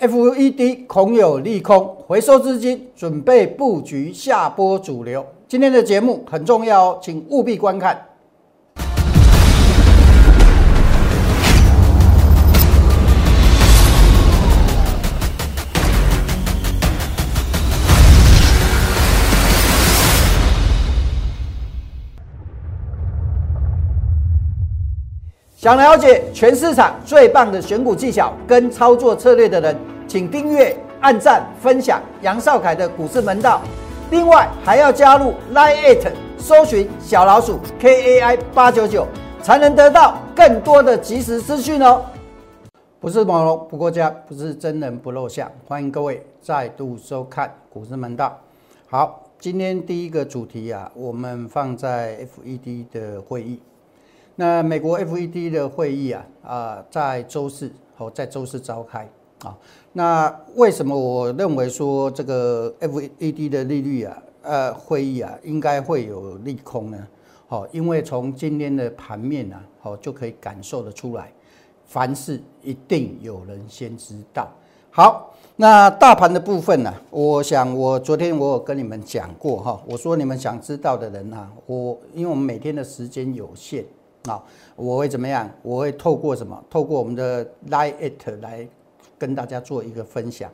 FED 恐有利空，回收资金，准备布局下波主流。今天的节目很重要哦，请务必观看。想了解全市场最棒的选股技巧跟操作策略的人，请订阅、按赞、分享杨少凯的股市门道。另外还要加入 Line It，搜寻小老鼠 KAI 八九九，才能得到更多的即时资讯哦。不是网龙不过家，不是真人不露相，欢迎各位再度收看股市门道。好，今天第一个主题啊，我们放在 FED 的会议。那美国 FED 的会议啊，啊，在周四哦，在周四召开啊。那为什么我认为说这个 FED 的利率啊，呃，会议啊，应该会有利空呢？好，因为从今天的盘面啊，好就可以感受得出来，凡事一定有人先知道。好，那大盘的部分呢，我想我昨天我有跟你们讲过哈，我说你们想知道的人啊，我因为我们每天的时间有限。啊，我会怎么样？我会透过什么？透过我们的 Line It 来跟大家做一个分享。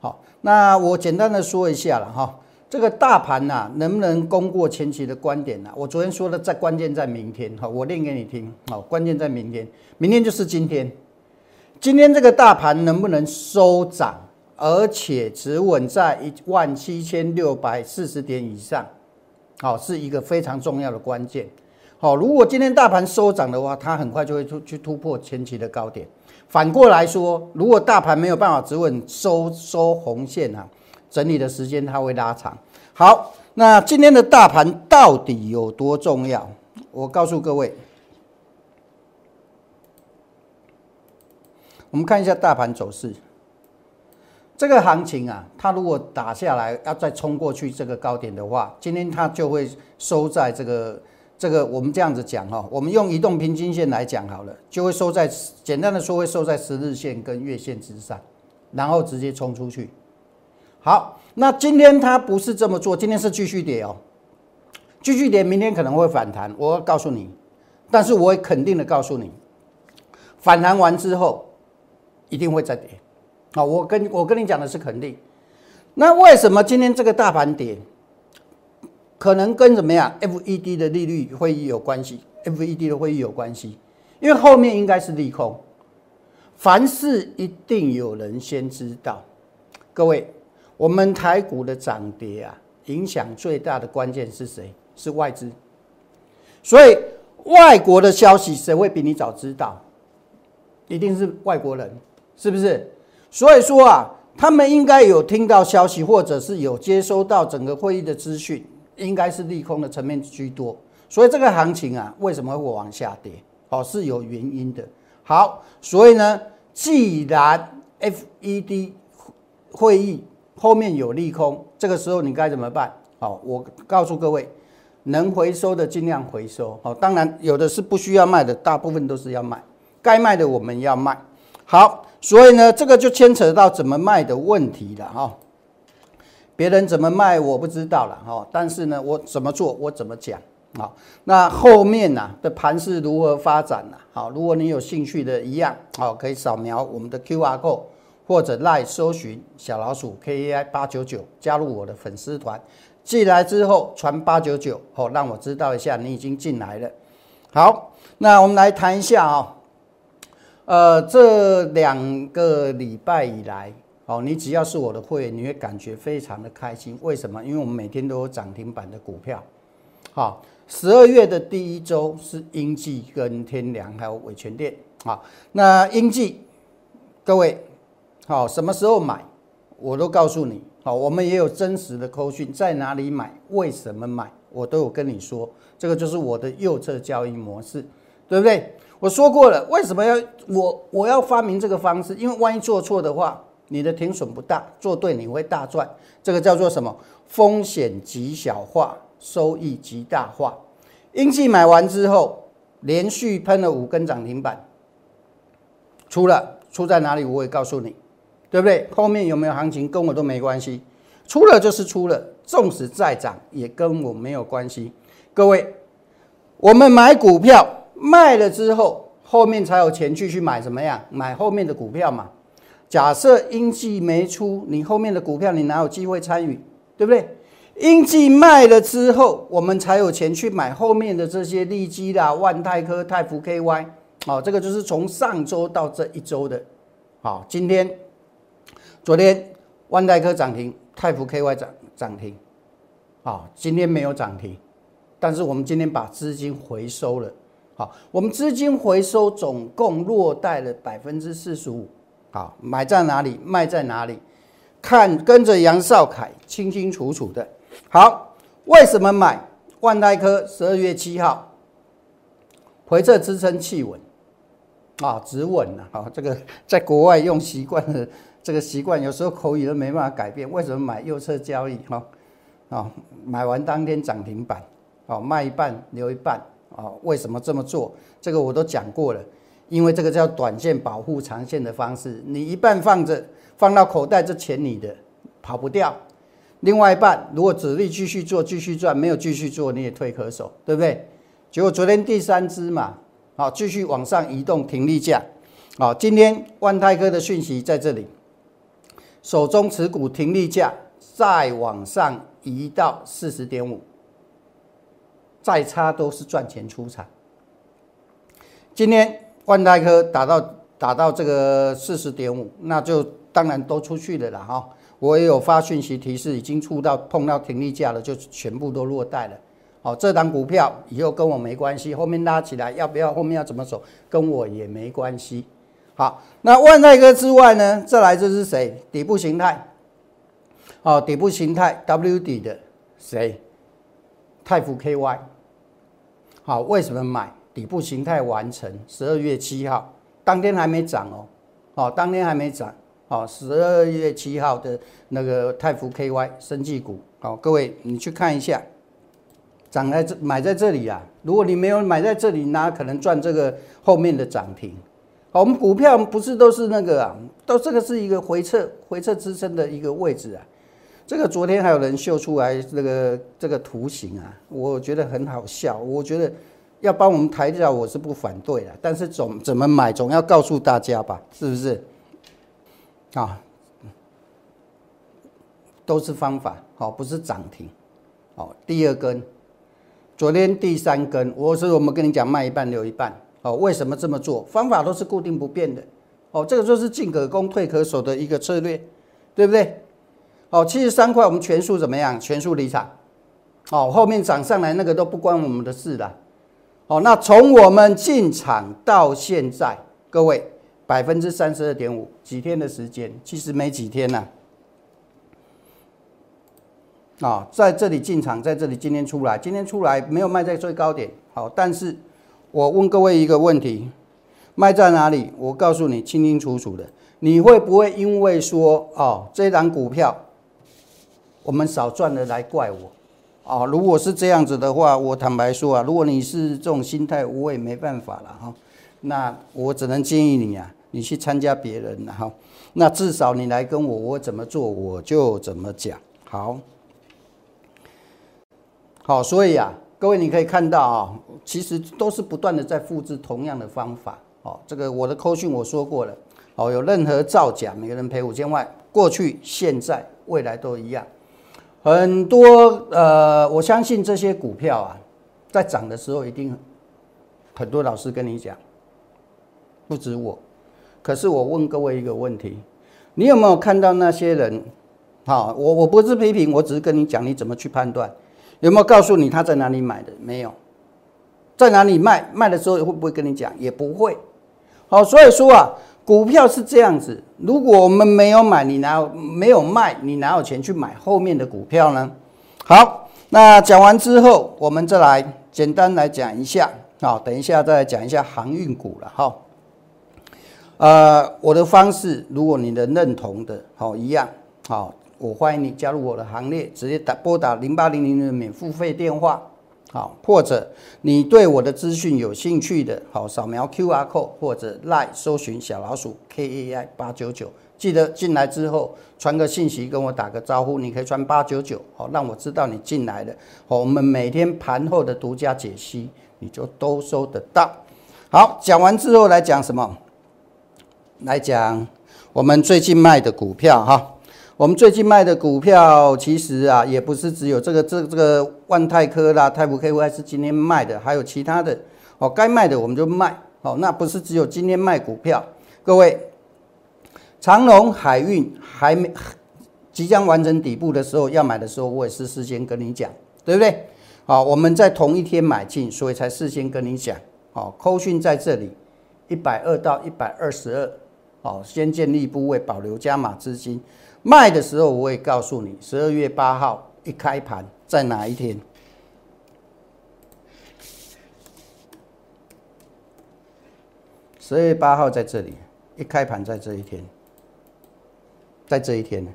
好，那我简单的说一下了哈。这个大盘呐，能不能攻过前期的观点呢？我昨天说的，在关键在明天。哈，我念给你听。好，关键在明天，明天就是今天。今天这个大盘能不能收涨，而且只稳在一万七千六百四十点以上？好，是一个非常重要的关键。好，如果今天大盘收涨的话，它很快就会突去突破前期的高点。反过来说，如果大盘没有办法止稳收收红线啊，整理的时间它会拉长。好，那今天的大盘到底有多重要？我告诉各位，我们看一下大盘走势。这个行情啊，它如果打下来要再冲过去这个高点的话，今天它就会收在这个。这个我们这样子讲哈，我们用移动平均线来讲好了，就会收在简单的说会收在十日线跟月线之上，然后直接冲出去。好，那今天它不是这么做，今天是继续跌哦，继续跌，明天可能会反弹，我告诉你，但是我会肯定的告诉你，反弹完之后一定会再跌。好，我跟我跟你讲的是肯定。那为什么今天这个大盘跌？可能跟怎么样？FED 的利率会议有关系，FED 的会议有关系，因为后面应该是利空。凡事一定有人先知道。各位，我们台股的涨跌啊，影响最大的关键是谁？是外资。所以外国的消息谁会比你早知道？一定是外国人，是不是？所以说啊，他们应该有听到消息，或者是有接收到整个会议的资讯。应该是利空的层面居多，所以这个行情啊，为什么会往下跌？哦，是有原因的。好，所以呢，既然 FED 会议后面有利空，这个时候你该怎么办？好，我告诉各位，能回收的尽量回收。好，当然有的是不需要卖的，大部分都是要卖，该卖的我们要卖。好，所以呢，这个就牵扯到怎么卖的问题了哈。别人怎么卖我不知道了哈，但是呢，我怎么做我怎么讲啊？那后面呢的盘是如何发展呢？好，如果你有兴趣的一样，好，可以扫描我们的 Q R code 或者赖搜寻小老鼠 K A I 八九九，加入我的粉丝团，进来之后传八九九，好，让我知道一下你已经进来了。好，那我们来谈一下啊，呃，这两个礼拜以来。哦，你只要是我的会员，你会感觉非常的开心。为什么？因为我们每天都有涨停板的股票。好，十二月的第一周是英记跟天良还有伟全店。好，那英记，各位，好，什么时候买，我都告诉你。好，我们也有真实的扣讯，在哪里买，为什么买，我都有跟你说。这个就是我的右侧交易模式，对不对？我说过了，为什么要我我要发明这个方式？因为万一做错的话。你的停损不大，做对你会大赚，这个叫做什么？风险极小化，收益极大化。英气买完之后，连续喷了五根涨停板，出了出在哪里？我会告诉你。对不对？后面有没有行情跟我都没关系，出了就是出了，纵使再涨也跟我没有关系。各位，我们买股票卖了之后，后面才有钱继续买什么呀？买后面的股票嘛。假设阴季没出，你后面的股票你哪有机会参与？对不对？阴季卖了之后，我们才有钱去买后面的这些利基啦、万泰科、泰福 KY。好，这个就是从上周到这一周的。好，今天、昨天万泰科涨停，泰福 KY 涨涨停。好，今天没有涨停，但是我们今天把资金回收了。好，我们资金回收总共落袋了百分之四十五。好，买在哪里，卖在哪里，看跟着杨少凯清清楚楚的。好，为什么买万泰科？十二月七号回撤支撑企稳啊，止稳了。啊，这个 在国外用习惯了，这个习惯有时候口语都没办法改变。为什么买右侧交易？哈啊，买完当天涨停板，哦，卖一半留一半啊？为什么这么做？这个我都讲过了，因为这个叫短线保护长线的方式。你一半放着，放到口袋，这钱你的跑不掉。另外一半，如果主力继续做，继续赚；没有继续做，你也退可守，对不对？结果昨天第三支嘛，好，继续往上移动，停利价。好，今天万泰科的讯息在这里，手中持股停利价再往上移到四十点五，再差都是赚钱出场。今天万泰科打到打到这个四十点五，那就当然都出去了啦，哈。我也有发讯息提示，已经触到碰到停利价了，就全部都落袋了。好，这档股票以后跟我没关系，后面拉起来要不要，后面要怎么走，跟我也没关系。好，那万泰科之外呢，再来这是谁？底部形态。好，底部形态 W 底的谁？泰福 KY。好，为什么买？底部形态完成，十二月七号当天还没涨哦。好，当天还没涨。好，十二月七号的那个泰福 KY 生技股，好，各位你去看一下，涨在这买在这里啊。如果你没有买在这里，那可能赚这个后面的涨停？好，我们股票不是都是那个啊，都这个是一个回撤回撤支撑的一个位置啊。这个昨天还有人秀出来这个这个图形啊，我觉得很好笑。我觉得要帮我们抬价，我是不反对的，但是总怎么买总要告诉大家吧，是不是？啊，都是方法，好，不是涨停，好，第二根，昨天第三根，我是我们跟你讲卖一半留一半，哦，为什么这么做？方法都是固定不变的，哦，这个就是进可攻退可守的一个策略，对不对？哦，七十三块我们全数怎么样？全数离场，哦，后面涨上来那个都不关我们的事了，哦，那从我们进场到现在，各位。百分之三十二点五，几天的时间，其实没几天呐。啊，在这里进场，在这里今天出来，今天出来没有卖在最高点，好，但是我问各位一个问题，卖在哪里？我告诉你清清楚楚的，你会不会因为说哦，这档股票我们少赚了来怪我？啊，如果是这样子的话，我坦白说啊，如果你是这种心态，我也没办法了哈。那我只能建议你啊。你去参加别人，然后那至少你来跟我，我怎么做我就怎么讲。好，好，所以啊，各位你可以看到啊，其实都是不断的在复制同样的方法。哦，这个我的扣讯我说过了。哦，有任何造假，每个人赔五千万，过去、现在、未来都一样。很多呃，我相信这些股票啊，在涨的时候一定很多老师跟你讲，不止我。可是我问各位一个问题，你有没有看到那些人？好，我我不是批评，我只是跟你讲你怎么去判断。有没有告诉你他在哪里买的？没有，在哪里卖？卖的时候会不会跟你讲？也不会。好，所以说啊，股票是这样子。如果我们没有买，你哪有没有卖？你哪有钱去买后面的股票呢？好，那讲完之后，我们再来简单来讲一下。好，等一下再来讲一下航运股了。哈。呃，我的方式，如果你的认同的，好一样，好，我欢迎你加入我的行列，直接打拨打零八零零的免付费电话，好，或者你对我的资讯有兴趣的，好，扫描 Q R code 或者 Line 搜寻小老鼠 K A I 八九九，记得进来之后传个信息跟我打个招呼，你可以传八九九，好，让我知道你进来了。好，我们每天盘后的独家解析，你就都收得到。好，讲完之后来讲什么？来讲我们最近卖的股票哈。我们最近卖的股票其实啊，也不是只有这个这这个万泰科啦、泰普 KY 是今天卖的，还有其他的哦。该卖的我们就卖，哦，那不是只有今天卖股票。各位，长隆海运还没即将完成底部的时候，要买的时候，我也是事先跟你讲，对不对？好，我们在同一天买进，所以才事先跟你讲。哦，扣讯在这里一百二到一百二十二，哦，先建立部位，保留加码资金。卖的时候我会告诉你，十二月八号一开盘在哪一天？十二月八号在这里，一开盘在这一天，在这一天呢，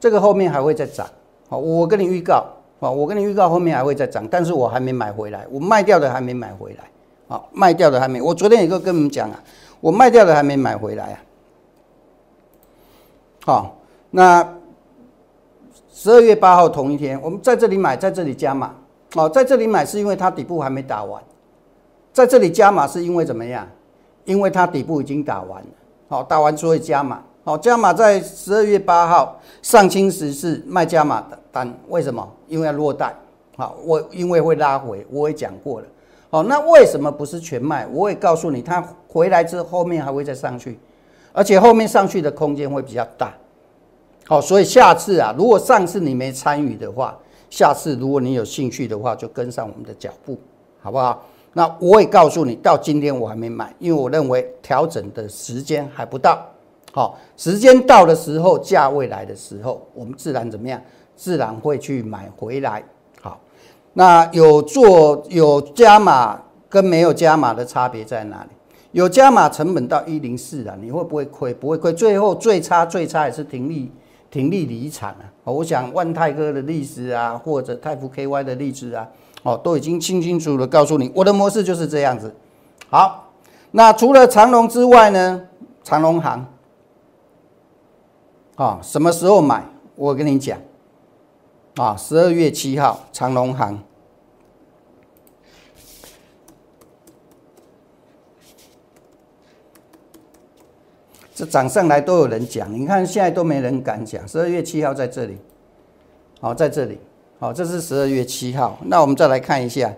这个后面还会再涨。好，我跟你预告，好，我跟你预告后面还会再涨，但是我还没买回来，我卖掉的还没买回来。好，卖掉的还没，我昨天也跟跟你们讲啊，我卖掉的还没买回来啊。好。那十二月八号同一天，我们在这里买，在这里加码。哦，在这里买是因为它底部还没打完，在这里加码是因为怎么样？因为它底部已经打完了。好，打完所以加码。好，加码在十二月八号上清时是卖加码的单，为什么？因为要落袋。好，我因为会拉回，我也讲过了。好，那为什么不是全卖？我也告诉你，它回来之后后面还会再上去，而且后面上去的空间会比较大。好，所以下次啊，如果上次你没参与的话，下次如果你有兴趣的话，就跟上我们的脚步，好不好？那我也告诉你，到今天我还没买，因为我认为调整的时间还不到。好，时间到的时候，价位来的时候，我们自然怎么样？自然会去买回来。好，那有做有加码跟没有加码的差别在哪里？有加码成本到一零四啊，你会不会亏？不会亏。最后最差最差也是停利。停利离场啊！我想万泰哥的例子啊，或者泰福 KY 的例子啊，哦，都已经清清楚楚的告诉你，我的模式就是这样子。好，那除了长隆之外呢？长隆行啊，什么时候买？我跟你讲啊，十二月七号，长隆行。这涨上来都有人讲，你看现在都没人敢讲。十二月七号在这里，好，在这里，好，这是十二月七号。那我们再来看一下，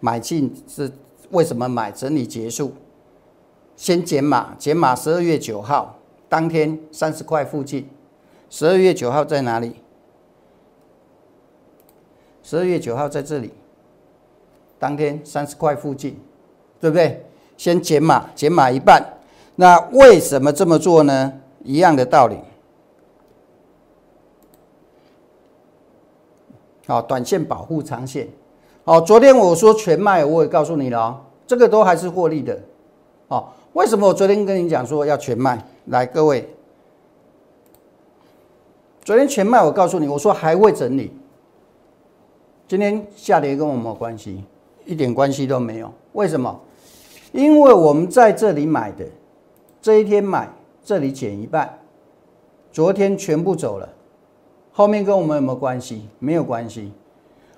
买进是为什么买？整理结束，先减码，减码十二月九号当天三十块附近。十二月九号在哪里？十二月九号在这里，当天三十块附近，对不对？先减码，减码一半。那为什么这么做呢？一样的道理。好，短线保护长线。好，昨天我说全卖，我也告诉你了，这个都还是获利的。哦，为什么我昨天跟你讲说要全卖？来，各位，昨天全卖，我告诉你，我说还会整理。今天下跌跟我没有关系，一点关系都没有。为什么？因为我们在这里买的。这一天买，这里减一半，昨天全部走了，后面跟我们有没有关系？没有关系。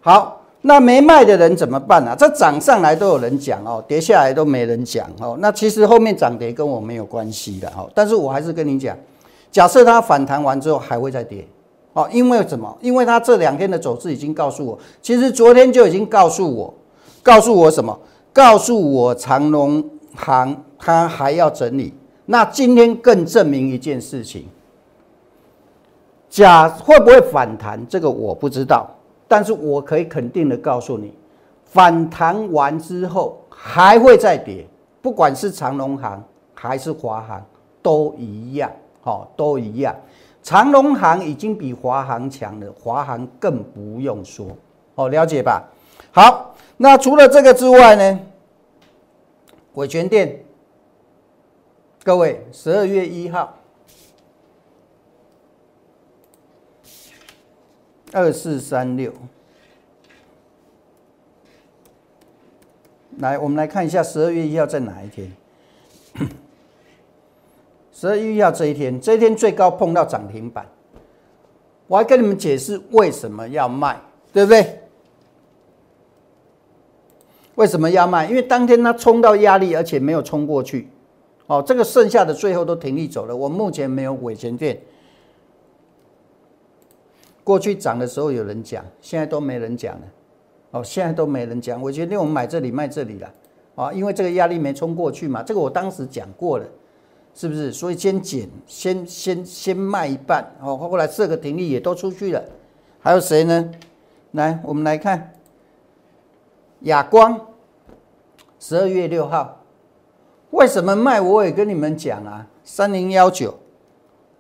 好，那没卖的人怎么办呢？这涨上来都有人讲哦，跌下来都没人讲哦。那其实后面涨跌跟我没有关系的哦。但是我还是跟你讲，假设它反弹完之后还会再跌哦，因为什么？因为它这两天的走势已经告诉我，其实昨天就已经告诉我，告诉我什么？告诉我长隆行它还要整理。那今天更证明一件事情，假会不会反弹？这个我不知道，但是我可以肯定的告诉你，反弹完之后还会再跌，不管是长隆行还是华航都一样，哦，都一样。长隆行已经比华航强了，华航更不用说，哦，了解吧？好，那除了这个之外呢？伟权店。各位，十二月一号，二四三六，来，我们来看一下十二月一号在哪一天？十二月一号这一天，这一天最高碰到涨停板，我还跟你们解释为什么要卖，对不对？为什么要卖？因为当天它冲到压力，而且没有冲过去，哦，这个剩下的最后都停利走了。我目前没有尾钱店，过去涨的时候有人讲，现在都没人讲了，哦，现在都没人讲。我决定我们买这里卖这里了，啊，因为这个压力没冲过去嘛，这个我当时讲过了。是不是？所以先减，先先先卖一半，哦，后来设个停利也都出去了。还有谁呢？来，我们来看，亚光，十二月六号，为什么卖？我也跟你们讲啊，三零幺九，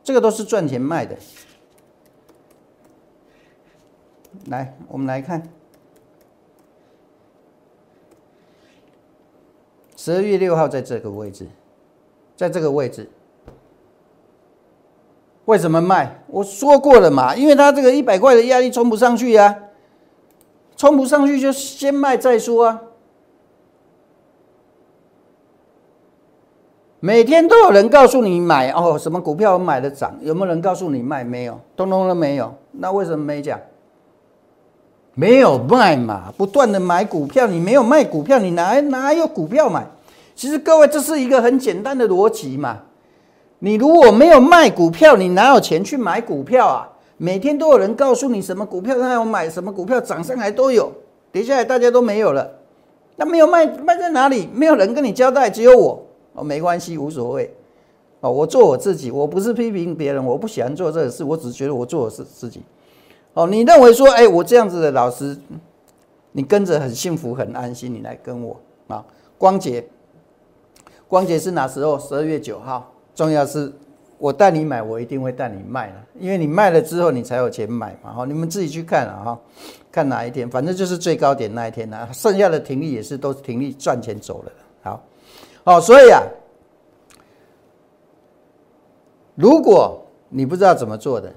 这个都是赚钱卖的。来，我们来看，十二月六号在这个位置。在这个位置，为什么卖？我说过了嘛，因为它这个一百块的压力冲不上去呀，冲不上去就先卖再说啊。每天都有人告诉你买哦，什么股票买的涨，有没有人告诉你卖？没有，通通都没有。那为什么没讲？没有卖嘛，不断的买股票，你没有卖股票，你哪哪有股票买？其实各位，这是一个很简单的逻辑嘛。你如果没有卖股票，你哪有钱去买股票啊？每天都有人告诉你什么股票他要买，什么股票涨上来都有，跌下来大家都没有了。那没有卖卖在哪里？没有人跟你交代，只有我哦，没关系，无所谓哦。我做我自己，我不是批评别人，我不喜欢做这个事，我只觉得我做的是自己。哦，你认为说，哎，我这样子的老师，你跟着很幸福很安心，你来跟我啊，光洁。光洁是哪时候？十二月九号。重要是，我带你买，我一定会带你卖了，因为你卖了之后，你才有钱买嘛。哈，你们自己去看啊，哈，看哪一天，反正就是最高点那一天呢。剩下的停利也是都停利赚钱走了。好，所以啊，如果你不知道怎么做的，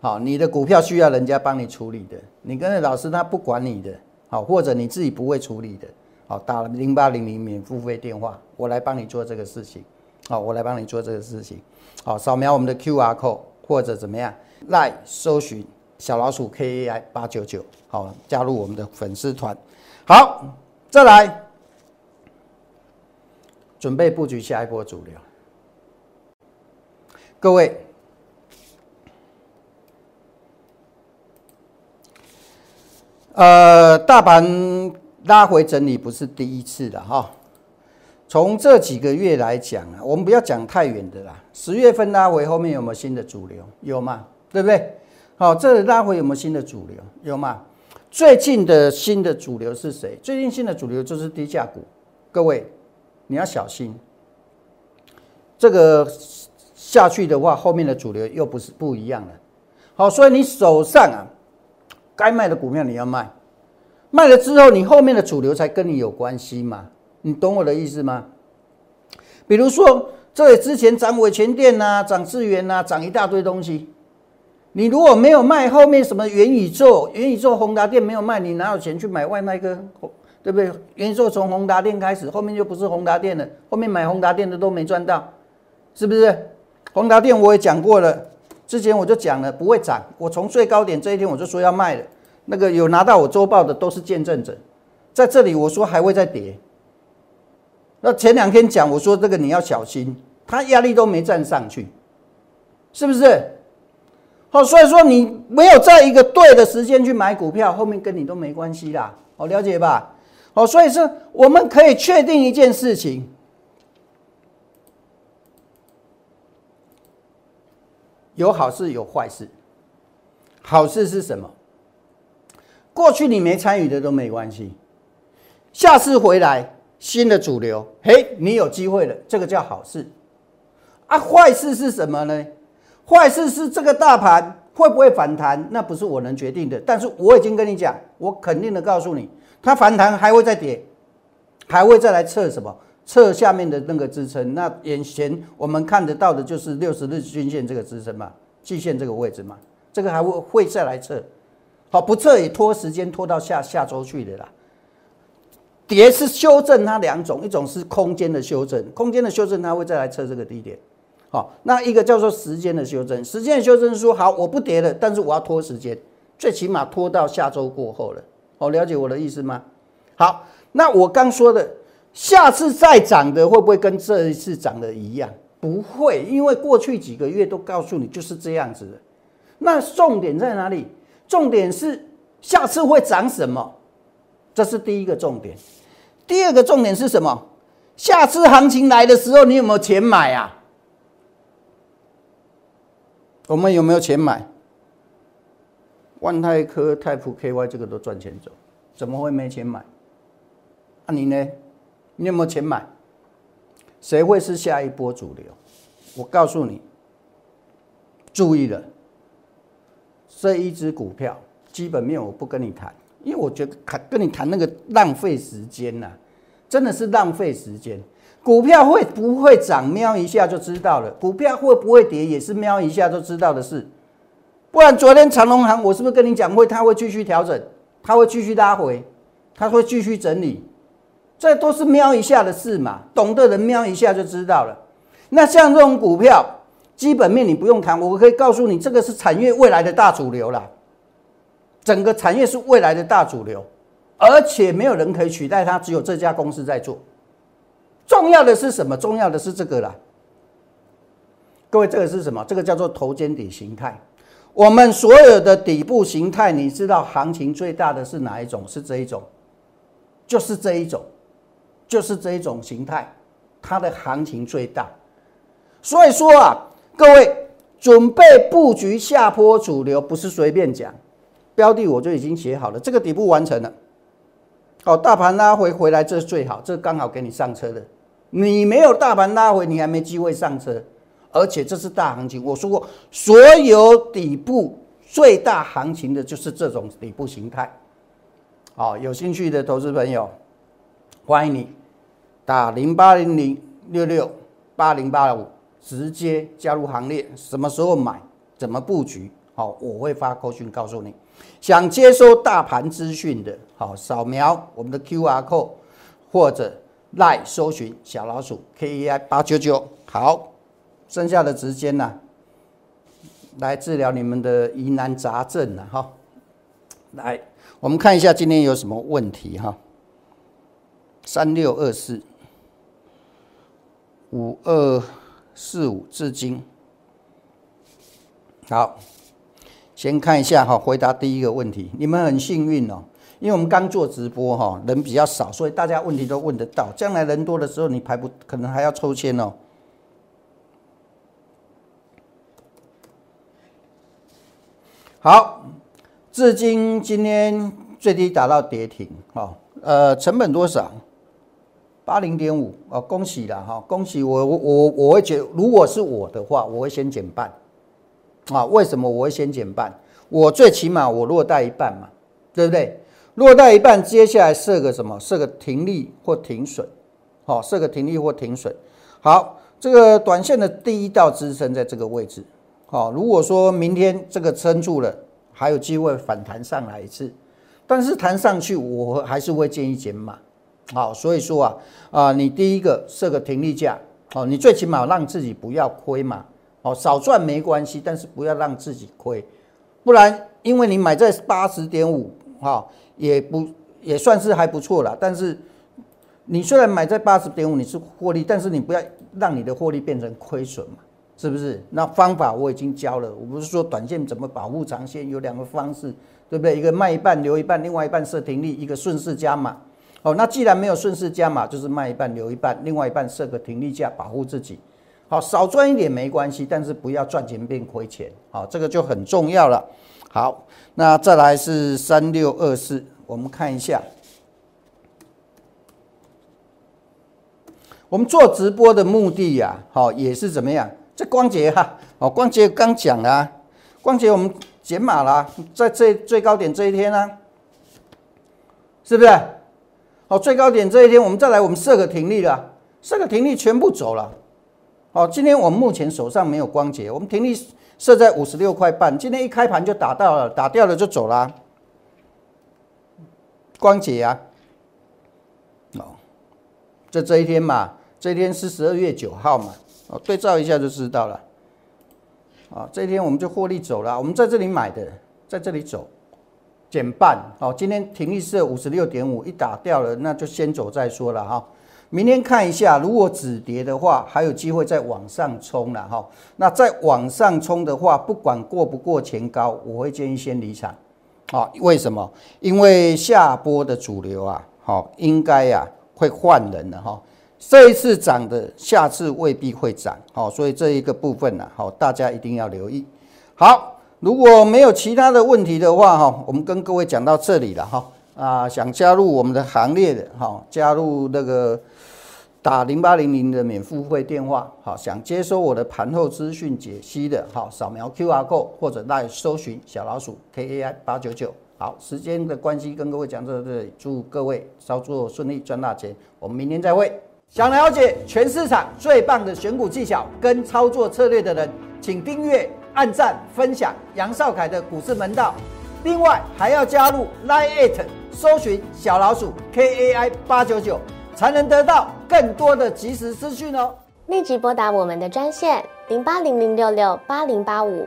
好，你的股票需要人家帮你处理的，你跟着老师他不管你的，好，或者你自己不会处理的。好，打零八零零免付费电话，我来帮你做这个事情。好，我来帮你做这个事情。好，扫描我们的 Q R code 或者怎么样，来搜寻小老鼠 K A I 八九九，好，加入我们的粉丝团。好，再来，准备布局下一波主流。各位，呃，大盘。拉回整理不是第一次了哈，从这几个月来讲啊，我们不要讲太远的啦。十月份拉回后面有没有新的主流？有吗？对不对？好，这拉回有没有新的主流？有吗？最近的新的主流是谁？最近新的主流就是低价股。各位，你要小心，这个下去的话，后面的主流又不是不一样了。好，所以你手上啊，该卖的股票你要卖。卖了之后，你后面的主流才跟你有关系嘛？你懂我的意思吗？比如说，这里之前涨伟全店呐，涨智源呐，涨一大堆东西。你如果没有卖，后面什么元宇宙、元宇宙宏达电没有卖，你哪有钱去买外卖个？对不对？元宇宙从宏达电开始，后面就不是宏达电了。后面买宏达电的都没赚到，是不是？宏达电我也讲过了，之前我就讲了不会涨，我从最高点这一天我就说要卖了。那个有拿到我周报的都是见证者，在这里我说还会再跌。那前两天讲我说这个你要小心，它压力都没站上去，是不是？好，所以说你没有在一个对的时间去买股票，后面跟你都没关系啦。好，了解吧？哦，所以说我们可以确定一件事情，有好事有坏事。好事是什么？过去你没参与的都没关系，下次回来新的主流，嘿，你有机会了，这个叫好事。啊，坏事是什么呢？坏事是这个大盘会不会反弹，那不是我能决定的。但是我已经跟你讲，我肯定的告诉你，它反弹还会再跌，还会再来测什么？测下面的那个支撑。那眼前我们看得到的就是六十日均线这个支撑嘛，季线这个位置嘛，这个还会会再来测。好，不测也拖时间拖到下下周去的啦。跌是修正它两种，一种是空间的修正，空间的修正它会再来测这个低点。好，那一个叫做时间的修正，时间的修正说，好，我不跌了，但是我要拖时间，最起码拖到下周过后了。哦，了解我的意思吗？好，那我刚说的，下次再涨的会不会跟这一次涨的一样？不会，因为过去几个月都告诉你就是这样子的。那重点在哪里？重点是下次会涨什么？这是第一个重点。第二个重点是什么？下次行情来的时候，你有没有钱买啊？我们有没有钱买？万泰科、泰普 KY 这个都赚钱走，怎么会没钱买？那你呢？你有没有钱买？谁会是下一波主流？我告诉你，注意了，这一只股票基本面我不跟你谈，因为我觉得谈跟你谈那个浪费时间呐，真的是浪费时间。股票会不会涨，瞄一下就知道了；股票会不会跌，也是瞄一下就知道的事。不然昨天长隆行，我是不是跟你讲会，它会继续调整，它会继续拉回，它会继续整理。这都是瞄一下的事嘛，懂的人瞄一下就知道了。那像这种股票，基本面你不用谈，我可以告诉你，这个是产业未来的大主流啦。整个产业是未来的大主流，而且没有人可以取代它，只有这家公司在做。重要的是什么？重要的是这个啦。各位，这个是什么？这个叫做头肩底形态。我们所有的底部形态，你知道行情最大的是哪一种？是这一种，就是这一种。就是这一种形态，它的行情最大。所以说啊，各位准备布局下坡主流，不是随便讲。标的我就已经写好了，这个底部完成了。好，大盘拉回回来，这是最好，这刚好给你上车的。你没有大盘拉回，你还没机会上车。而且这是大行情，我说过，所有底部最大行情的就是这种底部形态。好，有兴趣的投资朋友，欢迎你。打零八零零六六八零八五，直接加入行列。什么时候买？怎么布局？好，我会发扣讯告诉你。想接收大盘资讯的，好，扫描我们的 Q R code 或者赖搜寻小老鼠 K E I 八九九。好，剩下的时间呢，来治疗你们的疑难杂症了哈。来，我们看一下今天有什么问题哈。三六二四。五二四五至今，好，先看一下哈，回答第一个问题。你们很幸运哦，因为我们刚做直播哈，人比较少，所以大家问题都问得到。将来人多的时候，你排不可能还要抽签哦。好，至今今天最低达到跌停哈，呃，成本多少？八零点五哦，恭喜了哈！恭喜我我我我会觉，如果是我的话，我会先减半啊。为什么我会先减半？我最起码我落袋一半嘛，对不对？落袋一半，接下来设个什么？设个停利或停损，好，设个停利或停损。好，这个短线的第一道支撑在这个位置。好，如果说明天这个撑住了，还有机会反弹上来一次，但是弹上去，我还是会建议减码。好，所以说啊，啊，你第一个设个停利价，哦，你最起码让自己不要亏嘛，哦，少赚没关系，但是不要让自己亏，不然，因为你买在八十点五，哈，也不也算是还不错了，但是你虽然买在八十点五，你是获利，但是你不要让你的获利变成亏损嘛，是不是？那方法我已经教了，我不是说短线怎么保护长线，有两个方式，对不对？一个卖一半留一半，另外一半设停利，一个顺势加码。哦，那既然没有顺势加码，就是卖一半留一半，另外一半设个停利价保护自己。好，少赚一点没关系，但是不要赚钱变亏钱。好，这个就很重要了。好，那再来是三六二四，我们看一下。我们做直播的目的呀，好也是怎么样？这光洁哈，哦，光洁刚讲啊，光洁我们减码了，在最最高点这一天呢，是不是？哦，最高点这一天，我们再来，我们设个停利了，设个停利全部走了。哦，今天我们目前手上没有光洁，我们停利设在五十六块半，今天一开盘就打到了，打掉了就走了。光洁啊，哦，这这一天嘛，这一天是十二月九号嘛，哦，对照一下就知道了。啊，这一天我们就获利走了，我们在这里买的，在这里走，减半。好，今天停利是五十六点五，一打掉了，那就先走再说了哈。明天看一下，如果止跌的话，还有机会再往上冲了哈。那再往上冲的话，不管过不过前高，我会建议先离场。好，为什么？因为下波的主流啊，好，应该呀会换人了哈。这一次涨的，下次未必会涨，好，所以这一个部分呢，好，大家一定要留意。好，如果没有其他的问题的话，哈，我们跟各位讲到这里了，哈，啊，想加入我们的行列的，哈，加入那个打零八零零的免付费电话，好，想接收我的盘后资讯解析的，好，扫描 Q R code 或者来搜寻小老鼠 K A I 八九九。好，时间的关系，跟各位讲到这里，祝各位操作顺利，赚大钱。我们明天再会。想了解全市场最棒的选股技巧跟操作策略的人，请订阅、按赞、分享杨少凯的股市门道。另外还要加入 Line It，搜寻小老鼠 KAI 八九九，才能得到更多的即时资讯哦。立即拨打我们的专线零八零零六六八零八五